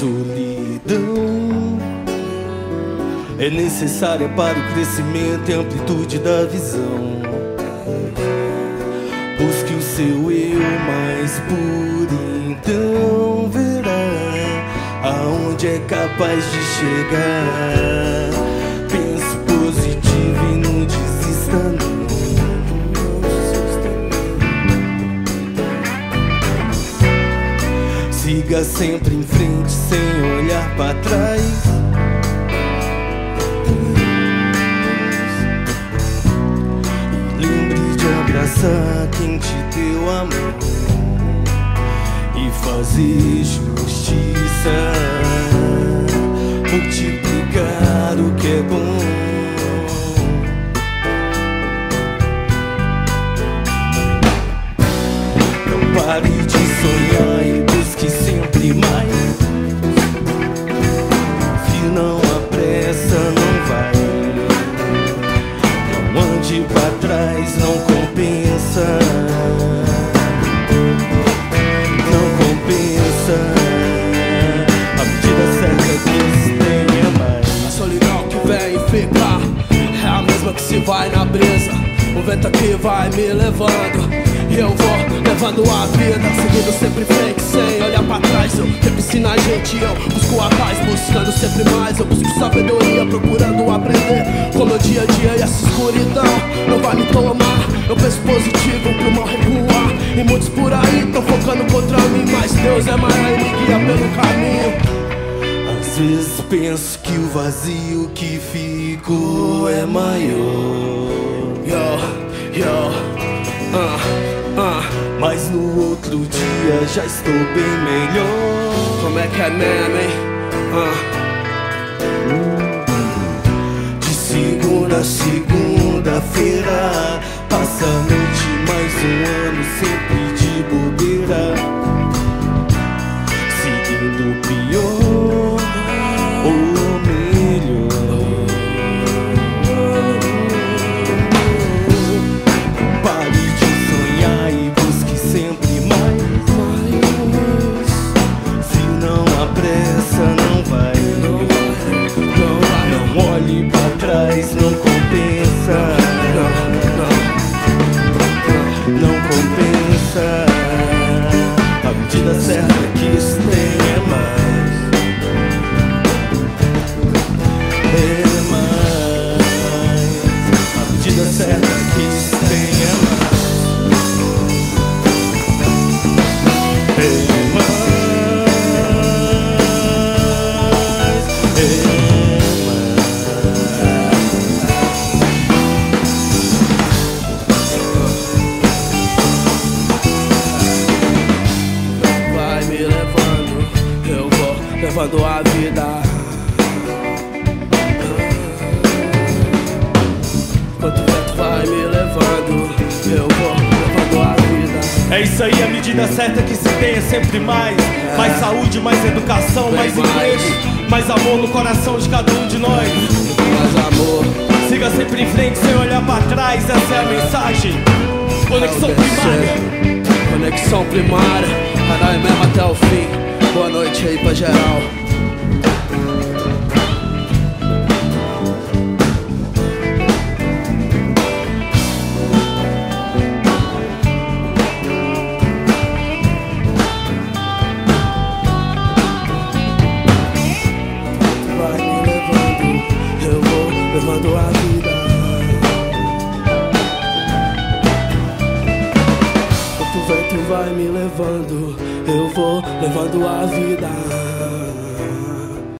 solidão é necessária para o crescimento e amplitude da visão. Busque o seu eu mais puro, então verá aonde é capaz de chegar. Siga sempre em frente sem olhar para trás. abraçar quem te deu amor e fazer justiça, multiplicar o que é bom. Compensa. Não compensa. A medida certa que se tem é mais. A solidão que vem e fica é a mesma que se vai na brisa. O vento aqui vai me levando. E eu vou levando a vida, seguindo sempre em frente, sem olhar pra trás. Eu repensino a gente, eu busco a paz, buscando sempre mais. Eu busco sabedoria, procurando aprender. Como o dia a dia e essa escuridão não vai me tomar. Eu penso positivo pro mal recuar. E muitos por aí tão focando contra mim, mas Deus é maior e me guia pelo caminho. Às vezes penso que o vazio que fico é maior. Yo, yo, ah. Ah, mas no outro dia já estou bem melhor. Como é que é mesmo, hein? De segunda segunda-feira, passa a noite mais um ano sempre levando a vida. Quanto vento vai me levando, eu vou levando a vida. É isso aí, a medida certa que se tem é sempre mais. Mais saúde, mais educação, mais Bem mais. emprego, mais amor no coração de cada um de nós. Mais amor, Siga sempre em frente sem olhar pra trás, essa é a mensagem. Conexão primária. conexão primária. Caralho mesmo até o fim. Boa noite aí pra geral. Vai me levando, eu vou levando a vida.